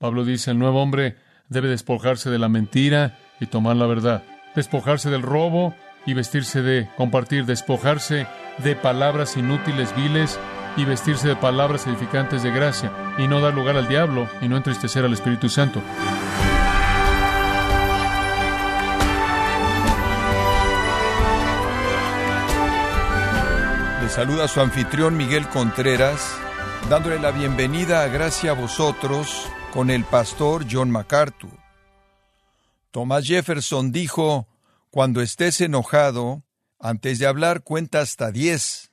Pablo dice, el nuevo hombre debe despojarse de la mentira y tomar la verdad, despojarse del robo y vestirse de compartir, despojarse de palabras inútiles, viles y vestirse de palabras edificantes de gracia y no dar lugar al diablo y no entristecer al Espíritu Santo. Le saluda su anfitrión Miguel Contreras, dándole la bienvenida a Gracia a vosotros con el pastor John MacArthur. Thomas Jefferson dijo, cuando estés enojado, antes de hablar cuenta hasta diez.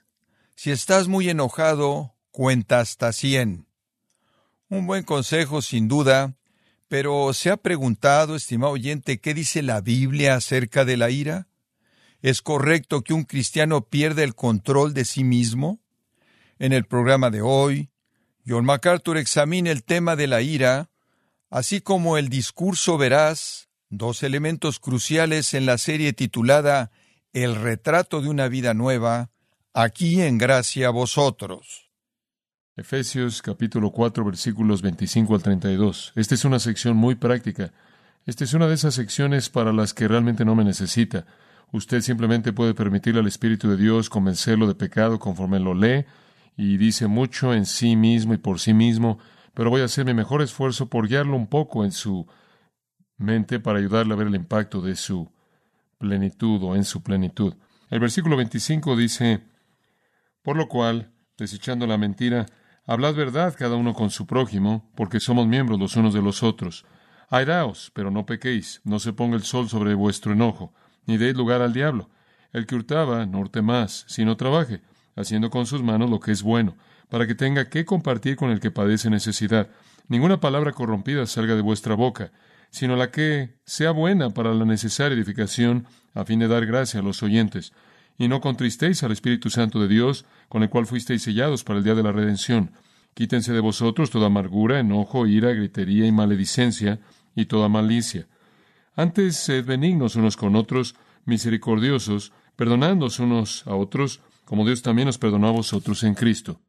Si estás muy enojado, cuenta hasta cien. Un buen consejo, sin duda, pero ¿se ha preguntado, estimado oyente, qué dice la Biblia acerca de la ira? ¿Es correcto que un cristiano pierda el control de sí mismo? En el programa de hoy, John MacArthur examina el tema de la ira, así como el discurso veraz, dos elementos cruciales en la serie titulada El retrato de una vida nueva, aquí en gracia a vosotros. Efesios capítulo 4 versículos 25 al 32. Esta es una sección muy práctica. Esta es una de esas secciones para las que realmente no me necesita. Usted simplemente puede permitirle al Espíritu de Dios convencerlo de pecado conforme lo lee y dice mucho en sí mismo y por sí mismo, pero voy a hacer mi mejor esfuerzo por guiarlo un poco en su mente para ayudarle a ver el impacto de su plenitud o en su plenitud. El versículo 25 dice, por lo cual, desechando la mentira, hablad verdad cada uno con su prójimo, porque somos miembros los unos de los otros. Airaos, pero no pequéis, no se ponga el sol sobre vuestro enojo, ni deis lugar al diablo. El que hurtaba, no hurte más, sino trabaje, haciendo con sus manos lo que es bueno, para que tenga que compartir con el que padece necesidad. Ninguna palabra corrompida salga de vuestra boca, sino la que sea buena para la necesaria edificación, a fin de dar gracia a los oyentes. Y no contristéis al Espíritu Santo de Dios, con el cual fuisteis sellados para el día de la redención. Quítense de vosotros toda amargura, enojo, ira, gritería y maledicencia, y toda malicia. Antes sed benignos unos con otros, misericordiosos, perdonándoos unos a otros, como Dios también nos perdonó a vosotros en Cristo.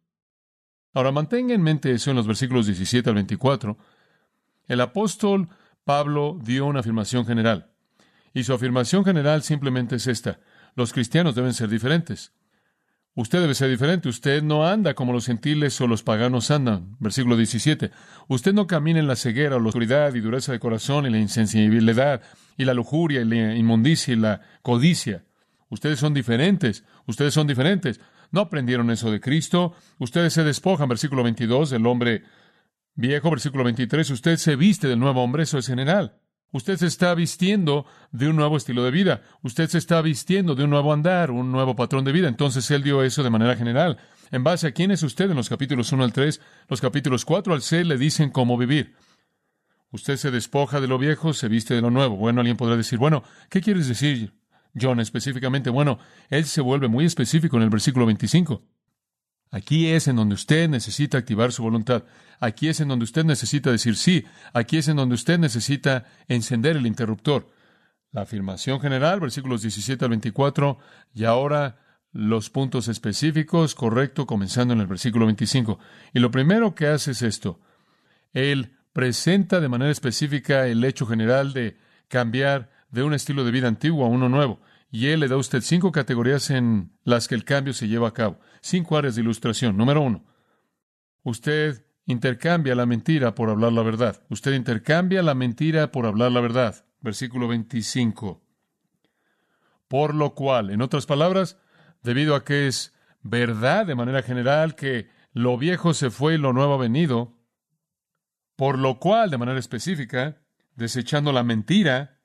Ahora mantenga en mente eso en los versículos 17 al 24. El apóstol Pablo dio una afirmación general. Y su afirmación general simplemente es esta. Los cristianos deben ser diferentes. Usted debe ser diferente. Usted no anda como los gentiles o los paganos andan. Versículo 17. Usted no camina en la ceguera o la oscuridad y dureza de corazón y la insensibilidad y la lujuria y la inmundicia y la codicia. Ustedes son diferentes. Ustedes son diferentes. No aprendieron eso de Cristo. Ustedes se despojan, versículo 22, del hombre viejo, versículo 23. Usted se viste del nuevo hombre, eso es general. Usted se está vistiendo de un nuevo estilo de vida. Usted se está vistiendo de un nuevo andar, un nuevo patrón de vida. Entonces Él dio eso de manera general. En base a quién es usted en los capítulos 1 al 3, los capítulos 4 al 6 le dicen cómo vivir. Usted se despoja de lo viejo, se viste de lo nuevo. Bueno, alguien podrá decir, bueno, ¿qué quieres decir, John, específicamente? Bueno, él se vuelve muy específico en el versículo 25. Aquí es en donde usted necesita activar su voluntad. Aquí es en donde usted necesita decir sí. Aquí es en donde usted necesita encender el interruptor. La afirmación general, versículos 17 al 24, y ahora los puntos específicos, correcto, comenzando en el versículo 25. Y lo primero que hace es esto. Él presenta de manera específica el hecho general de cambiar de un estilo de vida antiguo a uno nuevo. Y él le da a usted cinco categorías en las que el cambio se lleva a cabo. Cinco áreas de ilustración. Número uno. Usted intercambia la mentira por hablar la verdad. Usted intercambia la mentira por hablar la verdad. Versículo 25. Por lo cual, en otras palabras, debido a que es verdad de manera general que lo viejo se fue y lo nuevo ha venido, por lo cual, de manera específica, desechando la mentira,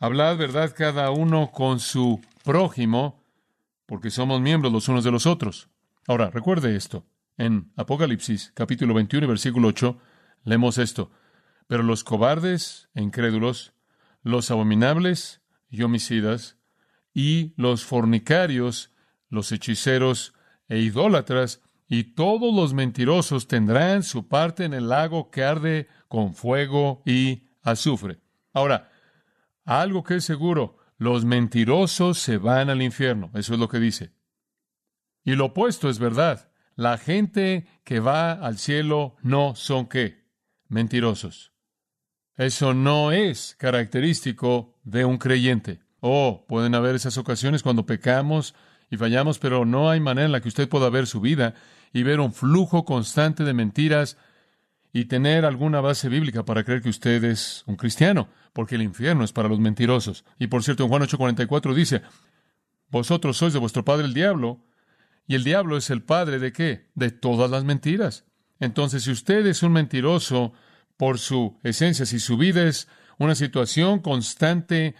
Hablad verdad cada uno con su prójimo, porque somos miembros los unos de los otros. Ahora, recuerde esto. En Apocalipsis, capítulo 21, versículo 8, leemos esto. Pero los cobardes e incrédulos, los abominables y homicidas, y los fornicarios, los hechiceros e idólatras, y todos los mentirosos tendrán su parte en el lago que arde con fuego y azufre. Ahora, algo que es seguro, los mentirosos se van al infierno. Eso es lo que dice. Y lo opuesto es verdad. La gente que va al cielo no son qué? mentirosos. Eso no es característico de un creyente. Oh, pueden haber esas ocasiones cuando pecamos y fallamos, pero no hay manera en la que usted pueda ver su vida y ver un flujo constante de mentiras y tener alguna base bíblica para creer que usted es un cristiano, porque el infierno es para los mentirosos. Y por cierto, en Juan 8:44 dice, vosotros sois de vuestro padre el diablo, y el diablo es el padre de qué? De todas las mentiras. Entonces, si usted es un mentiroso por su esencia, si su vida es una situación constante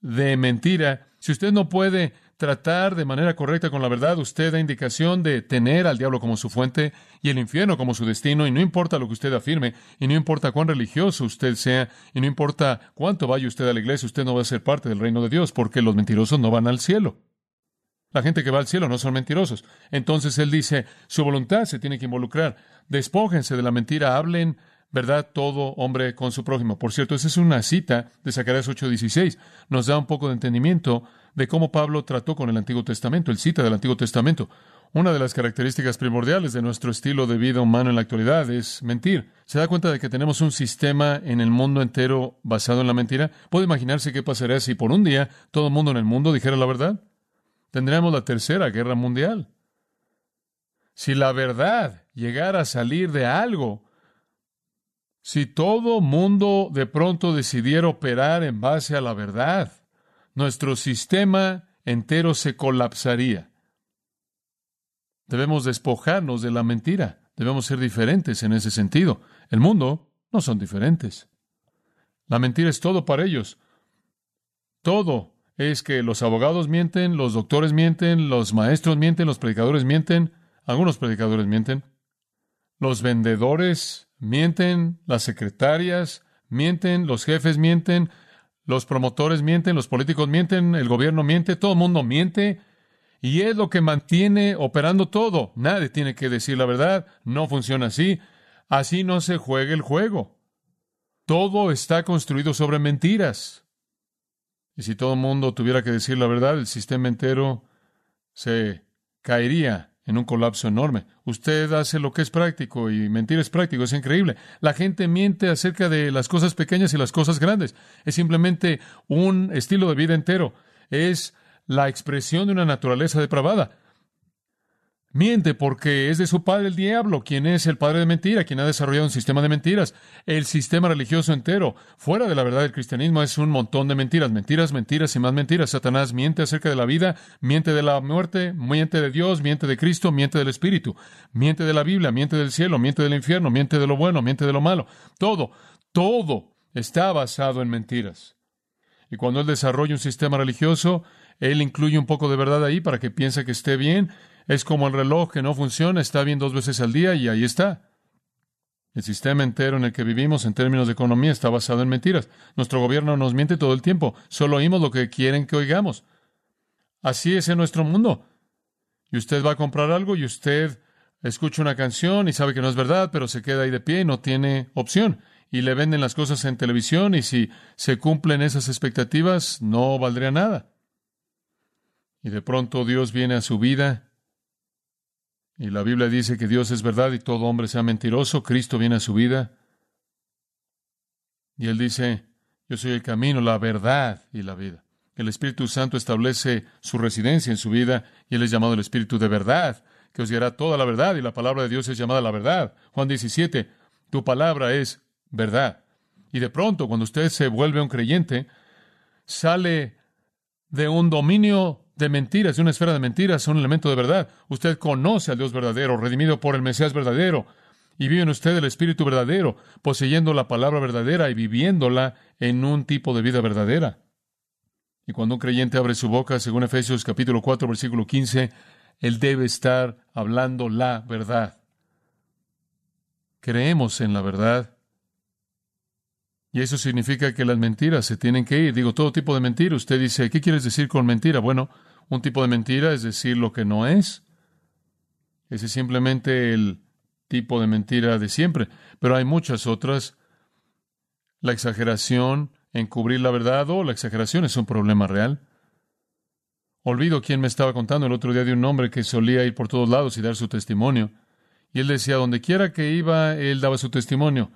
de mentira, si usted no puede tratar de manera correcta con la verdad, usted da indicación de tener al diablo como su fuente y el infierno como su destino, y no importa lo que usted afirme, y no importa cuán religioso usted sea, y no importa cuánto vaya usted a la iglesia, usted no va a ser parte del reino de Dios, porque los mentirosos no van al cielo. La gente que va al cielo no son mentirosos. Entonces él dice, su voluntad se tiene que involucrar. Despójense de la mentira, hablen verdad todo hombre con su prójimo. Por cierto, esa es una cita de Zacarías 8:16. Nos da un poco de entendimiento de cómo Pablo trató con el Antiguo Testamento, el cita del Antiguo Testamento. Una de las características primordiales de nuestro estilo de vida humano en la actualidad es mentir. ¿Se da cuenta de que tenemos un sistema en el mundo entero basado en la mentira? ¿Puede imaginarse qué pasaría si por un día todo el mundo en el mundo dijera la verdad? Tendríamos la tercera guerra mundial. Si la verdad llegara a salir de algo, si todo mundo de pronto decidiera operar en base a la verdad, nuestro sistema entero se colapsaría. Debemos despojarnos de la mentira. Debemos ser diferentes en ese sentido. El mundo no son diferentes. La mentira es todo para ellos. Todo es que los abogados mienten, los doctores mienten, los maestros mienten, los predicadores mienten, algunos predicadores mienten, los vendedores mienten, las secretarias mienten, los jefes mienten, los promotores mienten, los políticos mienten, el gobierno miente, todo el mundo miente. Y es lo que mantiene operando todo. Nadie tiene que decir la verdad. No funciona así. Así no se juega el juego. Todo está construido sobre mentiras. Y si todo el mundo tuviera que decir la verdad, el sistema entero se caería en un colapso enorme. Usted hace lo que es práctico y mentir es práctico, es increíble. La gente miente acerca de las cosas pequeñas y las cosas grandes. Es simplemente un estilo de vida entero. Es la expresión de una naturaleza depravada. Miente porque es de su padre el diablo, quien es el padre de mentira, quien ha desarrollado un sistema de mentiras. El sistema religioso entero, fuera de la verdad del cristianismo, es un montón de mentiras, mentiras, mentiras y más mentiras. Satanás miente acerca de la vida, miente de la muerte, miente de Dios, miente de Cristo, miente del Espíritu, miente de la Biblia, miente del cielo, miente del infierno, miente de lo bueno, miente de lo malo. Todo, todo está basado en mentiras. Y cuando él desarrolla un sistema religioso, él incluye un poco de verdad ahí para que piense que esté bien es como el reloj que no funciona, está bien dos veces al día y ahí está. El sistema entero en el que vivimos en términos de economía está basado en mentiras. Nuestro gobierno nos miente todo el tiempo. Solo oímos lo que quieren que oigamos. Así es en nuestro mundo. Y usted va a comprar algo y usted escucha una canción y sabe que no es verdad, pero se queda ahí de pie y no tiene opción. Y le venden las cosas en televisión y si se cumplen esas expectativas no valdría nada. Y de pronto Dios viene a su vida y la Biblia dice que Dios es verdad y todo hombre sea mentiroso. Cristo viene a su vida. Y Él dice, yo soy el camino, la verdad y la vida. El Espíritu Santo establece su residencia en su vida y Él es llamado el Espíritu de verdad, que os guiará toda la verdad y la palabra de Dios es llamada la verdad. Juan 17, tu palabra es verdad. Y de pronto, cuando usted se vuelve un creyente, sale de un dominio de mentiras, de una esfera de mentiras, un elemento de verdad. Usted conoce al Dios verdadero, redimido por el Mesías verdadero, y vive en usted el Espíritu verdadero, poseyendo la palabra verdadera y viviéndola en un tipo de vida verdadera. Y cuando un creyente abre su boca, según Efesios capítulo 4, versículo 15, él debe estar hablando la verdad. Creemos en la verdad y eso significa que las mentiras se tienen que ir. Digo, todo tipo de mentira. Usted dice, ¿qué quieres decir con mentira? Bueno, un tipo de mentira es decir lo que no es. Ese es simplemente el tipo de mentira de siempre. Pero hay muchas otras. La exageración, encubrir la verdad o la exageración es un problema real. Olvido quién me estaba contando el otro día de un hombre que solía ir por todos lados y dar su testimonio. Y él decía, donde quiera que iba, él daba su testimonio.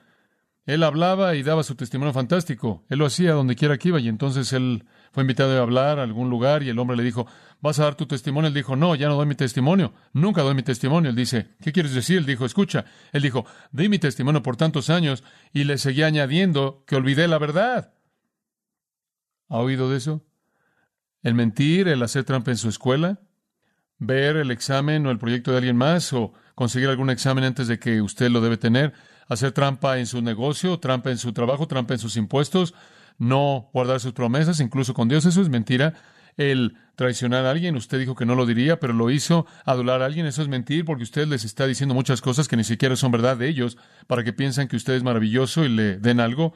Él hablaba y daba su testimonio fantástico. Él lo hacía donde quiera que iba. Y entonces él fue invitado a hablar a algún lugar y el hombre le dijo, ¿vas a dar tu testimonio? Él dijo, no, ya no doy mi testimonio. Nunca doy mi testimonio. Él dice, ¿qué quieres decir? Él dijo, escucha. Él dijo, di mi testimonio por tantos años y le seguía añadiendo que olvidé la verdad. ¿Ha oído de eso? El mentir, el hacer trampa en su escuela, ver el examen o el proyecto de alguien más o conseguir algún examen antes de que usted lo debe tener, hacer trampa en su negocio, trampa en su trabajo, trampa en sus impuestos, no guardar sus promesas, incluso con Dios, eso es mentira. El traicionar a alguien, usted dijo que no lo diría, pero lo hizo, adular a alguien, eso es mentir, porque usted les está diciendo muchas cosas que ni siquiera son verdad de ellos, para que piensen que usted es maravilloso y le den algo,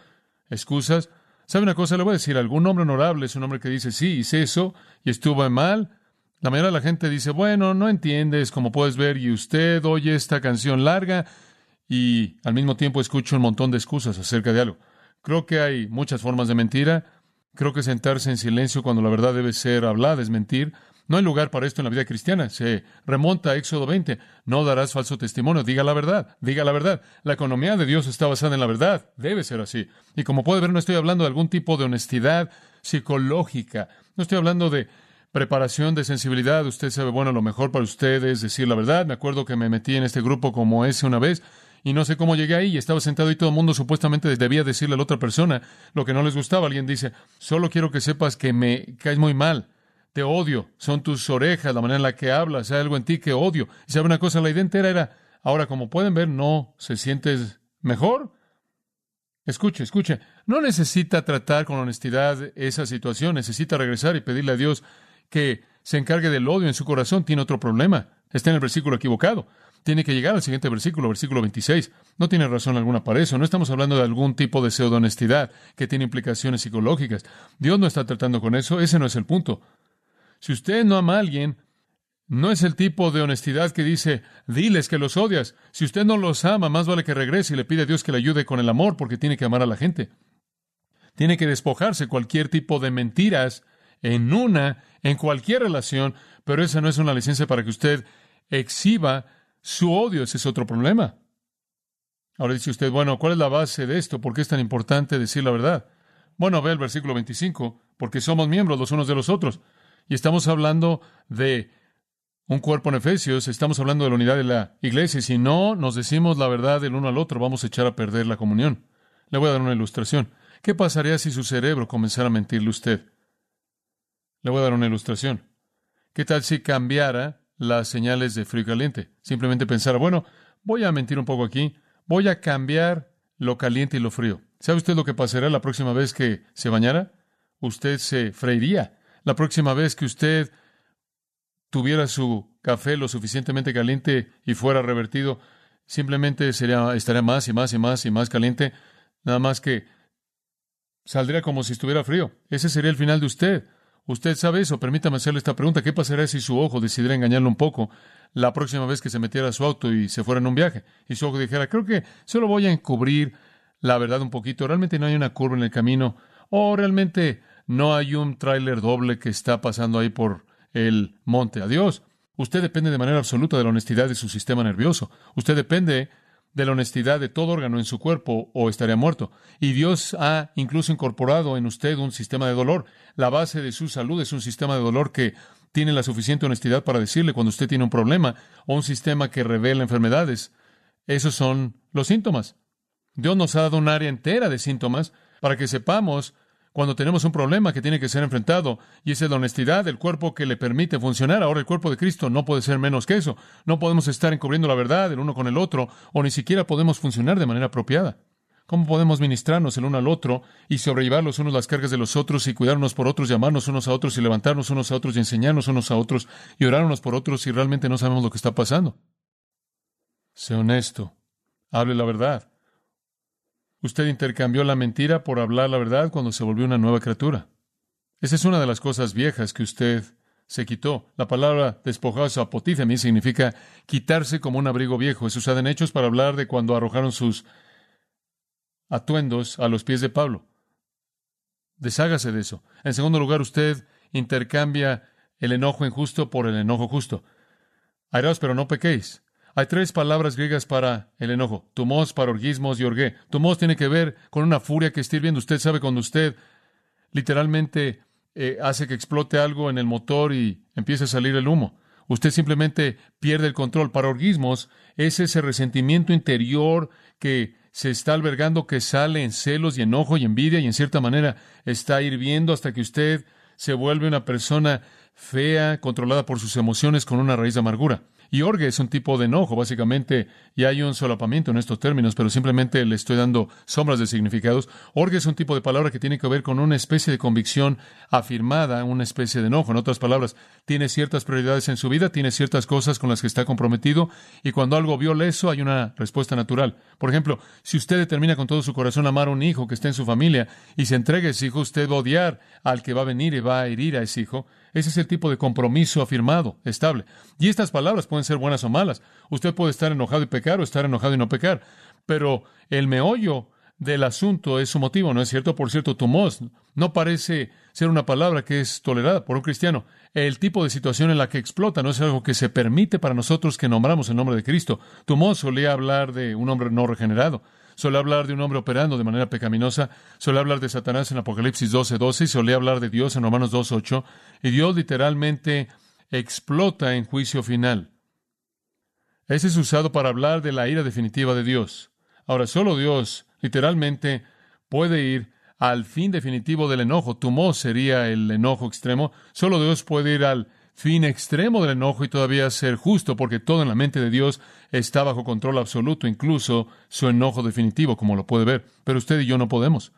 excusas. ¿Sabe una cosa? Le voy a decir, algún hombre honorable es un hombre que dice, sí, hice eso y estuvo mal, la mayoría de la gente dice, bueno, no entiendes, como puedes ver, y usted oye esta canción larga y al mismo tiempo escucha un montón de excusas acerca de algo. Creo que hay muchas formas de mentira. Creo que sentarse en silencio cuando la verdad debe ser hablada es mentir. No hay lugar para esto en la vida cristiana. Se remonta a Éxodo 20. No darás falso testimonio. Diga la verdad. Diga la verdad. La economía de Dios está basada en la verdad. Debe ser así. Y como puede ver, no estoy hablando de algún tipo de honestidad psicológica. No estoy hablando de preparación de sensibilidad. Usted sabe, bueno, lo mejor para usted es decir la verdad. Me acuerdo que me metí en este grupo como ese una vez y no sé cómo llegué ahí. Estaba sentado y todo el mundo supuestamente debía decirle a la otra persona lo que no les gustaba. Alguien dice, solo quiero que sepas que me caes muy mal. Te odio. Son tus orejas, la manera en la que hablas. Hay algo en ti que odio. Y sabe una cosa, la idea entera era, ahora como pueden ver, no se sientes mejor. Escuche, escuche. No necesita tratar con honestidad esa situación. Necesita regresar y pedirle a Dios que se encargue del odio en su corazón tiene otro problema. Está en el versículo equivocado. Tiene que llegar al siguiente versículo, versículo 26. No tiene razón alguna para eso. No estamos hablando de algún tipo de pseudo-honestidad que tiene implicaciones psicológicas. Dios no está tratando con eso. Ese no es el punto. Si usted no ama a alguien, no es el tipo de honestidad que dice, diles que los odias. Si usted no los ama, más vale que regrese y le pide a Dios que le ayude con el amor, porque tiene que amar a la gente. Tiene que despojarse cualquier tipo de mentiras en una, en cualquier relación, pero esa no es una licencia para que usted exhiba su odio. Ese es otro problema. Ahora dice usted, bueno, ¿cuál es la base de esto? ¿Por qué es tan importante decir la verdad? Bueno, ve el versículo 25, porque somos miembros los unos de los otros. Y estamos hablando de un cuerpo en Efesios, estamos hablando de la unidad de la iglesia. Y si no nos decimos la verdad del uno al otro, vamos a echar a perder la comunión. Le voy a dar una ilustración. ¿Qué pasaría si su cerebro comenzara a mentirle usted? Le voy a dar una ilustración. ¿Qué tal si cambiara las señales de frío y caliente? Simplemente pensara, bueno, voy a mentir un poco aquí, voy a cambiar lo caliente y lo frío. ¿Sabe usted lo que pasará la próxima vez que se bañara? Usted se freiría. La próxima vez que usted tuviera su café lo suficientemente caliente y fuera revertido, simplemente sería, estaría más y más y más y más caliente, nada más que saldría como si estuviera frío. Ese sería el final de usted. Usted sabe eso. Permítame hacerle esta pregunta. ¿Qué pasaría si su ojo decidiera engañarlo un poco la próxima vez que se metiera a su auto y se fuera en un viaje? Y su ojo dijera, creo que solo voy a encubrir la verdad un poquito. Realmente no hay una curva en el camino. O realmente no hay un tráiler doble que está pasando ahí por el monte. Adiós. Usted depende de manera absoluta de la honestidad de su sistema nervioso. Usted depende de la honestidad de todo órgano en su cuerpo o estaría muerto. Y Dios ha incluso incorporado en usted un sistema de dolor. La base de su salud es un sistema de dolor que tiene la suficiente honestidad para decirle cuando usted tiene un problema o un sistema que revela enfermedades. Esos son los síntomas. Dios nos ha dado un área entera de síntomas para que sepamos cuando tenemos un problema que tiene que ser enfrentado, y es la honestidad del cuerpo que le permite funcionar. Ahora el cuerpo de Cristo no puede ser menos que eso. No podemos estar encubriendo la verdad el uno con el otro, o ni siquiera podemos funcionar de manera apropiada. ¿Cómo podemos ministrarnos el uno al otro y sobrellevar los unos las cargas de los otros y cuidarnos por otros, llamarnos unos a otros y levantarnos unos a otros y enseñarnos unos a otros y orar unos por otros si realmente no sabemos lo que está pasando? Sé honesto. Hable la verdad. Usted intercambió la mentira por hablar la verdad cuando se volvió una nueva criatura. Esa es una de las cosas viejas que usted se quitó. La palabra despojarse apotífemi significa quitarse como un abrigo viejo. Es usada en Hechos para hablar de cuando arrojaron sus atuendos a los pies de Pablo. Deshágase de eso. En segundo lugar, usted intercambia el enojo injusto por el enojo justo. Airaos, pero no pequéis. Hay tres palabras griegas para el enojo. Tumos, para orgismos y orgué. Tumos tiene que ver con una furia que está hirviendo. Usted sabe cuando usted literalmente eh, hace que explote algo en el motor y empiece a salir el humo. Usted simplemente pierde el control. Para orgismos es ese resentimiento interior que se está albergando, que sale en celos y enojo y envidia y en cierta manera está hirviendo hasta que usted se vuelve una persona fea, controlada por sus emociones con una raíz de amargura. Y orgue es un tipo de enojo, básicamente, y hay un solapamiento en estos términos, pero simplemente le estoy dando sombras de significados. Orgue es un tipo de palabra que tiene que ver con una especie de convicción afirmada, una especie de enojo. En otras palabras, tiene ciertas prioridades en su vida, tiene ciertas cosas con las que está comprometido, y cuando algo viola eso, hay una respuesta natural. Por ejemplo, si usted determina con todo su corazón amar a un hijo que está en su familia y se entrega a ese hijo, usted va a odiar al que va a venir y va a herir a ese hijo. Ese es el tipo de compromiso afirmado, estable. Y estas palabras pueden ser buenas o malas. Usted puede estar enojado y pecar o estar enojado y no pecar. Pero el meollo del asunto es su motivo, ¿no es cierto? Por cierto, tumos no parece ser una palabra que es tolerada por un cristiano. El tipo de situación en la que explota no es algo que se permite para nosotros que nombramos el nombre de Cristo. Tumos solía hablar de un hombre no regenerado suele hablar de un hombre operando de manera pecaminosa, suele hablar de Satanás en Apocalipsis 12, 12, y suele hablar de Dios en Romanos 2, 8, y Dios literalmente explota en juicio final. Ese es usado para hablar de la ira definitiva de Dios. Ahora, solo Dios literalmente puede ir al fin definitivo del enojo. Tumó sería el enojo extremo. Solo Dios puede ir al fin extremo del enojo y todavía ser justo, porque todo en la mente de Dios está bajo control absoluto, incluso su enojo definitivo, como lo puede ver. Pero usted y yo no podemos.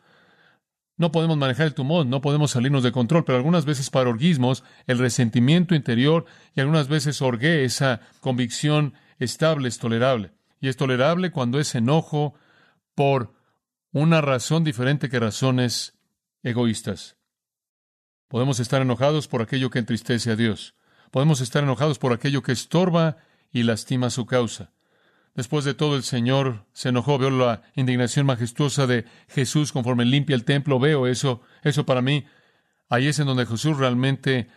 No podemos manejar el tumor, no podemos salirnos de control, pero algunas veces para orgismos, el resentimiento interior y algunas veces orgué, esa convicción estable es tolerable. Y es tolerable cuando es enojo por una razón diferente que razones egoístas. Podemos estar enojados por aquello que entristece a Dios. Podemos estar enojados por aquello que estorba y lastima su causa. Después de todo, el Señor se enojó. Veo la indignación majestuosa de Jesús conforme limpia el templo. Veo eso. Eso para mí. Ahí es en donde Jesús realmente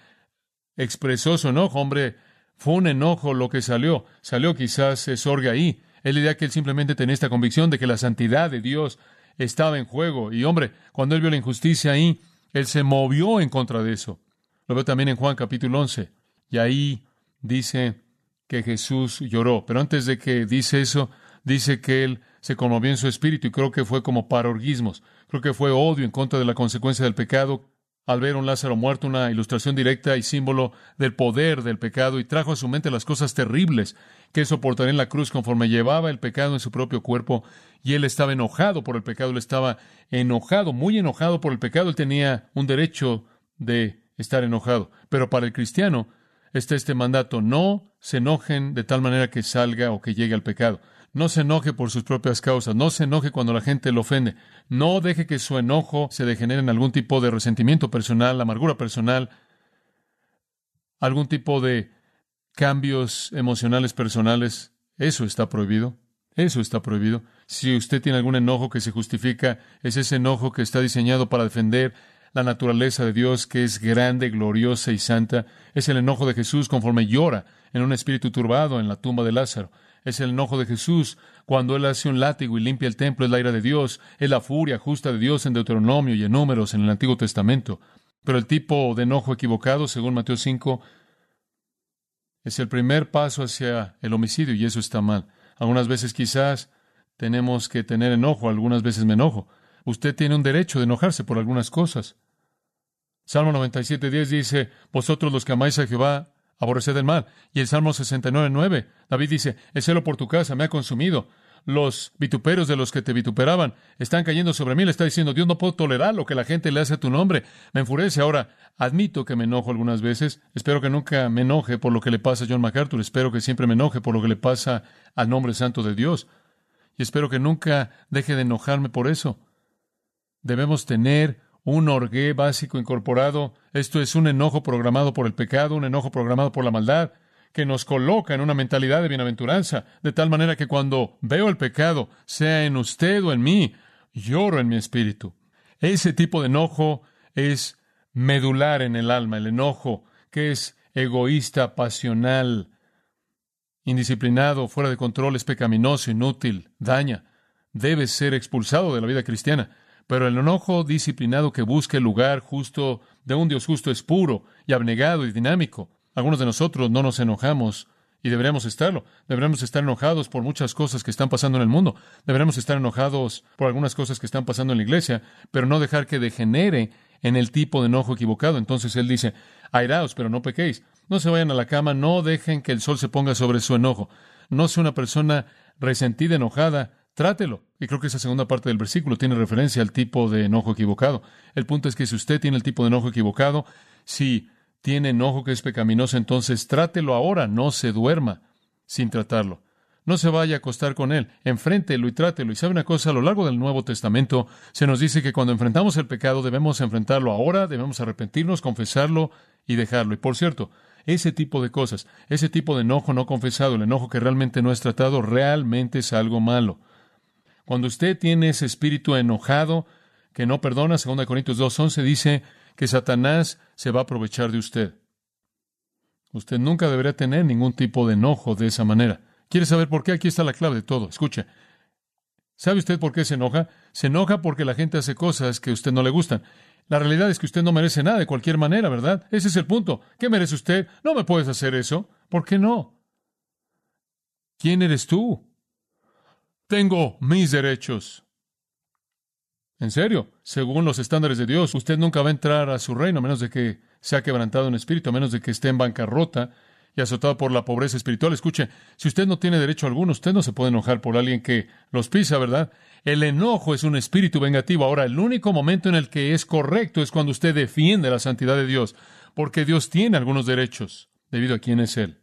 expresó su enojo. Hombre, fue un enojo lo que salió. Salió quizás es orga ahí. Es la idea que él simplemente tenía esta convicción de que la santidad de Dios estaba en juego. Y hombre, cuando él vio la injusticia ahí, él se movió en contra de eso. Lo veo también en Juan capítulo 11. Y ahí dice que Jesús lloró. Pero antes de que dice eso, dice que él se conmovió en su espíritu y creo que fue como para orgismos. Creo que fue odio en contra de la consecuencia del pecado al ver un Lázaro muerto, una ilustración directa y símbolo del poder del pecado, y trajo a su mente las cosas terribles que soportaría en la cruz conforme llevaba el pecado en su propio cuerpo, y él estaba enojado por el pecado, él estaba enojado, muy enojado por el pecado, él tenía un derecho de estar enojado. Pero para el cristiano está este mandato, no se enojen de tal manera que salga o que llegue al pecado. No se enoje por sus propias causas, no se enoje cuando la gente lo ofende, no deje que su enojo se degenere en algún tipo de resentimiento personal, amargura personal, algún tipo de cambios emocionales personales. Eso está prohibido. Eso está prohibido. Si usted tiene algún enojo que se justifica, es ese enojo que está diseñado para defender la naturaleza de Dios que es grande, gloriosa y santa. Es el enojo de Jesús conforme llora en un espíritu turbado en la tumba de Lázaro. Es el enojo de Jesús cuando Él hace un látigo y limpia el templo, es la ira de Dios, es la furia justa de Dios en Deuteronomio y en Números en el Antiguo Testamento. Pero el tipo de enojo equivocado, según Mateo 5, es el primer paso hacia el homicidio y eso está mal. Algunas veces quizás tenemos que tener enojo, algunas veces me enojo. Usted tiene un derecho de enojarse por algunas cosas. Salmo 97.10 dice, Vosotros los que amáis a Jehová, aborreced el mal. Y el Salmo 69.9, David dice, El celo por tu casa me ha consumido. Los vituperos de los que te vituperaban están cayendo sobre mí. Le está diciendo, Dios no puedo tolerar lo que la gente le hace a tu nombre. Me enfurece. Ahora, admito que me enojo algunas veces. Espero que nunca me enoje por lo que le pasa a John MacArthur. Espero que siempre me enoje por lo que le pasa al nombre santo de Dios. Y espero que nunca deje de enojarme por eso. Debemos tener un orgué básico incorporado. Esto es un enojo programado por el pecado, un enojo programado por la maldad, que nos coloca en una mentalidad de bienaventuranza, de tal manera que cuando veo el pecado, sea en usted o en mí, lloro en mi espíritu. Ese tipo de enojo es medular en el alma, el enojo que es egoísta, pasional indisciplinado, fuera de control, es pecaminoso, inútil, daña. Debe ser expulsado de la vida cristiana. Pero el enojo disciplinado que busca el lugar justo de un Dios justo es puro y abnegado y dinámico. Algunos de nosotros no nos enojamos y deberíamos estarlo. Deberíamos estar enojados por muchas cosas que están pasando en el mundo. Deberíamos estar enojados por algunas cosas que están pasando en la iglesia, pero no dejar que degenere en el tipo de enojo equivocado. Entonces él dice, airaos, pero no pequéis. No se vayan a la cama, no dejen que el sol se ponga sobre su enojo. No sea una persona resentida, enojada, trátelo. Y creo que esa segunda parte del versículo tiene referencia al tipo de enojo equivocado. El punto es que si usted tiene el tipo de enojo equivocado, si tiene enojo que es pecaminoso, entonces trátelo ahora, no se duerma sin tratarlo. No se vaya a acostar con él, enfréntelo y trátelo. Y sabe una cosa, a lo largo del Nuevo Testamento se nos dice que cuando enfrentamos el pecado debemos enfrentarlo ahora, debemos arrepentirnos, confesarlo y dejarlo. Y por cierto, ese tipo de cosas, ese tipo de enojo no confesado, el enojo que realmente no es tratado, realmente es algo malo. Cuando usted tiene ese espíritu enojado que no perdona, 2 Corintios 2.11 dice que Satanás se va a aprovechar de usted. Usted nunca debería tener ningún tipo de enojo de esa manera. ¿Quiere saber por qué? Aquí está la clave de todo. Escuche. ¿Sabe usted por qué se enoja? Se enoja porque la gente hace cosas que a usted no le gustan. La realidad es que usted no merece nada de cualquier manera, ¿verdad? Ese es el punto. ¿Qué merece usted? No me puedes hacer eso. ¿Por qué no? ¿Quién eres tú? Tengo mis derechos. En serio, según los estándares de Dios, usted nunca va a entrar a su reino a menos de que sea quebrantado en espíritu, a menos de que esté en bancarrota y azotado por la pobreza espiritual. Escuche, si usted no tiene derecho alguno, usted no se puede enojar por alguien que los pisa, ¿verdad? El enojo es un espíritu vengativo. Ahora, el único momento en el que es correcto es cuando usted defiende la santidad de Dios, porque Dios tiene algunos derechos debido a quién es Él.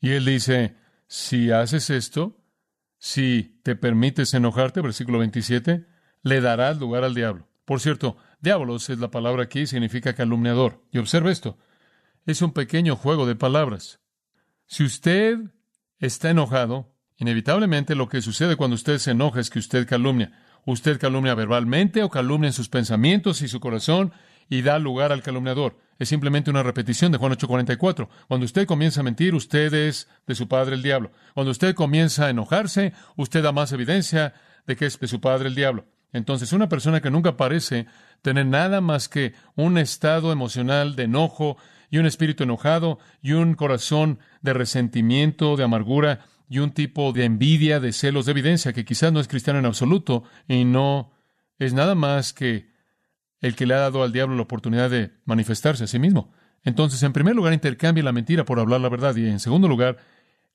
Y Él dice, si haces esto, si te permites enojarte, versículo 27, le darás lugar al diablo. Por cierto, diablos es la palabra aquí, significa calumniador. Y observe esto, es un pequeño juego de palabras. Si usted está enojado, inevitablemente lo que sucede cuando usted se enoja es que usted calumnia. Usted calumnia verbalmente o calumnia en sus pensamientos y su corazón y da lugar al calumniador. Es simplemente una repetición de Juan 8:44. Cuando usted comienza a mentir, usted es de su padre el diablo. Cuando usted comienza a enojarse, usted da más evidencia de que es de su padre el diablo. Entonces, una persona que nunca parece tener nada más que un estado emocional de enojo y un espíritu enojado y un corazón de resentimiento, de amargura y un tipo de envidia, de celos, de evidencia que quizás no es cristiano en absoluto y no es nada más que el que le ha dado al diablo la oportunidad de manifestarse a sí mismo. Entonces, en primer lugar, intercambia la mentira por hablar la verdad y en segundo lugar,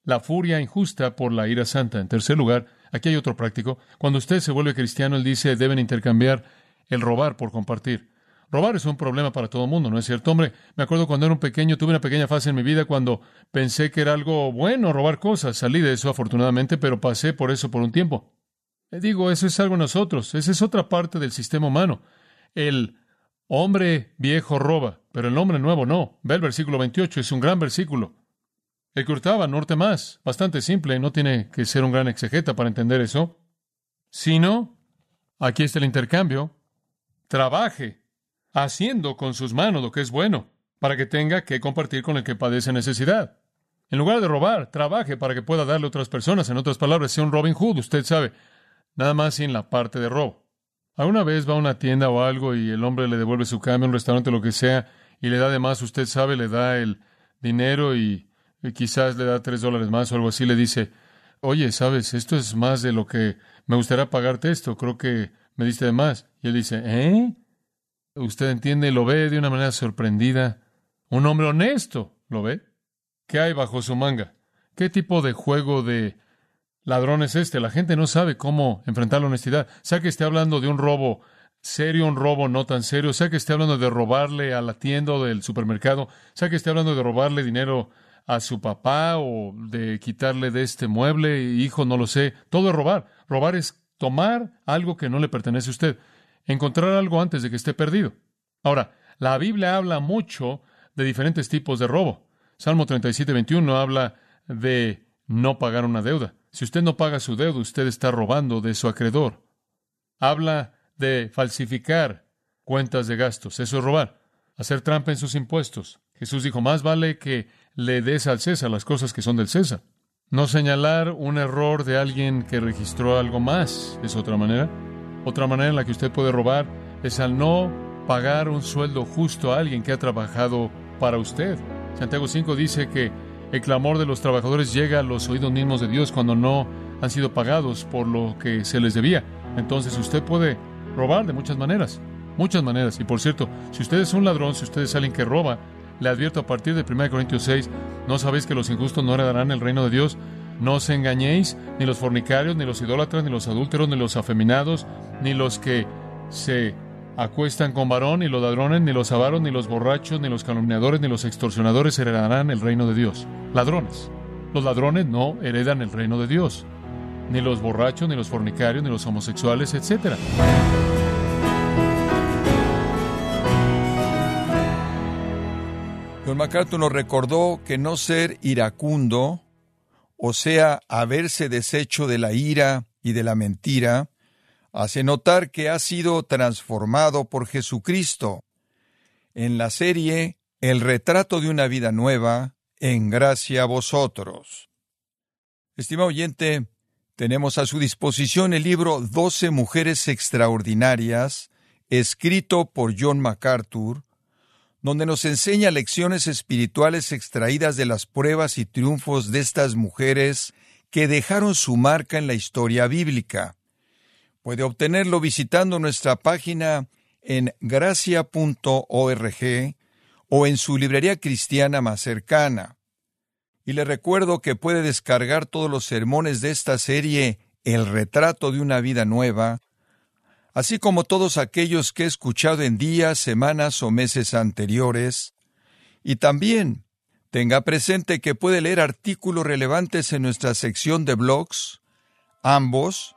la furia injusta por la ira santa. En tercer lugar, aquí hay otro práctico. Cuando usted se vuelve cristiano, él dice, deben intercambiar el robar por compartir. Robar es un problema para todo el mundo, ¿no es cierto? Hombre, me acuerdo cuando era un pequeño, tuve una pequeña fase en mi vida cuando pensé que era algo bueno robar cosas. Salí de eso afortunadamente, pero pasé por eso por un tiempo. Le digo, eso es algo nosotros, esa es otra parte del sistema humano. El hombre viejo roba, pero el hombre nuevo no. Ve el versículo 28, es un gran versículo. El que hurtaba, norte más. Bastante simple, no tiene que ser un gran exegeta para entender eso. Sino, aquí está el intercambio. Trabaje haciendo con sus manos lo que es bueno, para que tenga que compartir con el que padece necesidad. En lugar de robar, trabaje para que pueda darle a otras personas. En otras palabras, sea un Robin Hood, usted sabe, nada más sin la parte de robo. ¿Alguna vez va a una tienda o algo y el hombre le devuelve su cambio, un restaurante, lo que sea, y le da de más, usted sabe, le da el dinero y, quizás le da tres dólares más o algo así, le dice, oye, sabes, esto es más de lo que me gustaría pagarte esto, creo que me diste de más. Y él dice, ¿eh? Usted entiende, lo ve de una manera sorprendida. Un hombre honesto, ¿lo ve? ¿Qué hay bajo su manga? ¿Qué tipo de juego de ladrón es este? La gente no sabe cómo enfrentar la honestidad. Sea que esté hablando de un robo serio, un robo no tan serio, sea que esté hablando de robarle a la tienda o del supermercado, sea que esté hablando de robarle dinero a su papá o de quitarle de este mueble, hijo, no lo sé. Todo es robar. Robar es tomar algo que no le pertenece a usted encontrar algo antes de que esté perdido. Ahora, la Biblia habla mucho de diferentes tipos de robo. Salmo 37, 21 habla de no pagar una deuda. Si usted no paga su deuda, usted está robando de su acreedor. Habla de falsificar cuentas de gastos. Eso es robar. Hacer trampa en sus impuestos. Jesús dijo, más vale que le des al César las cosas que son del César. No señalar un error de alguien que registró algo más es otra manera. Otra manera en la que usted puede robar es al no pagar un sueldo justo a alguien que ha trabajado para usted. Santiago 5 dice que el clamor de los trabajadores llega a los oídos mismos de Dios cuando no han sido pagados por lo que se les debía. Entonces usted puede robar de muchas maneras, muchas maneras. Y por cierto, si usted es un ladrón, si usted es alguien que roba, le advierto a partir de 1 Corintios 6, ¿no sabéis que los injustos no heredarán el reino de Dios? No os engañéis, ni los fornicarios, ni los idólatras, ni los adúlteros, ni los afeminados, ni los que se acuestan con varón, ni los ladrones, ni los avaros, ni los borrachos, ni los calumniadores, ni los extorsionadores heredarán el reino de Dios. Ladrones. Los ladrones no heredan el reino de Dios. Ni los borrachos, ni los fornicarios, ni los homosexuales, etc. Don MacArthur nos recordó que no ser iracundo, o sea, haberse deshecho de la ira y de la mentira, hace notar que ha sido transformado por Jesucristo. En la serie El retrato de una vida nueva, en gracia a vosotros. Estimado oyente, tenemos a su disposición el libro Doce Mujeres Extraordinarias, escrito por John MacArthur, donde nos enseña lecciones espirituales extraídas de las pruebas y triunfos de estas mujeres que dejaron su marca en la historia bíblica. Puede obtenerlo visitando nuestra página en gracia.org o en su librería cristiana más cercana. Y le recuerdo que puede descargar todos los sermones de esta serie El retrato de una vida nueva, así como todos aquellos que he escuchado en días, semanas o meses anteriores, y también tenga presente que puede leer artículos relevantes en nuestra sección de blogs, ambos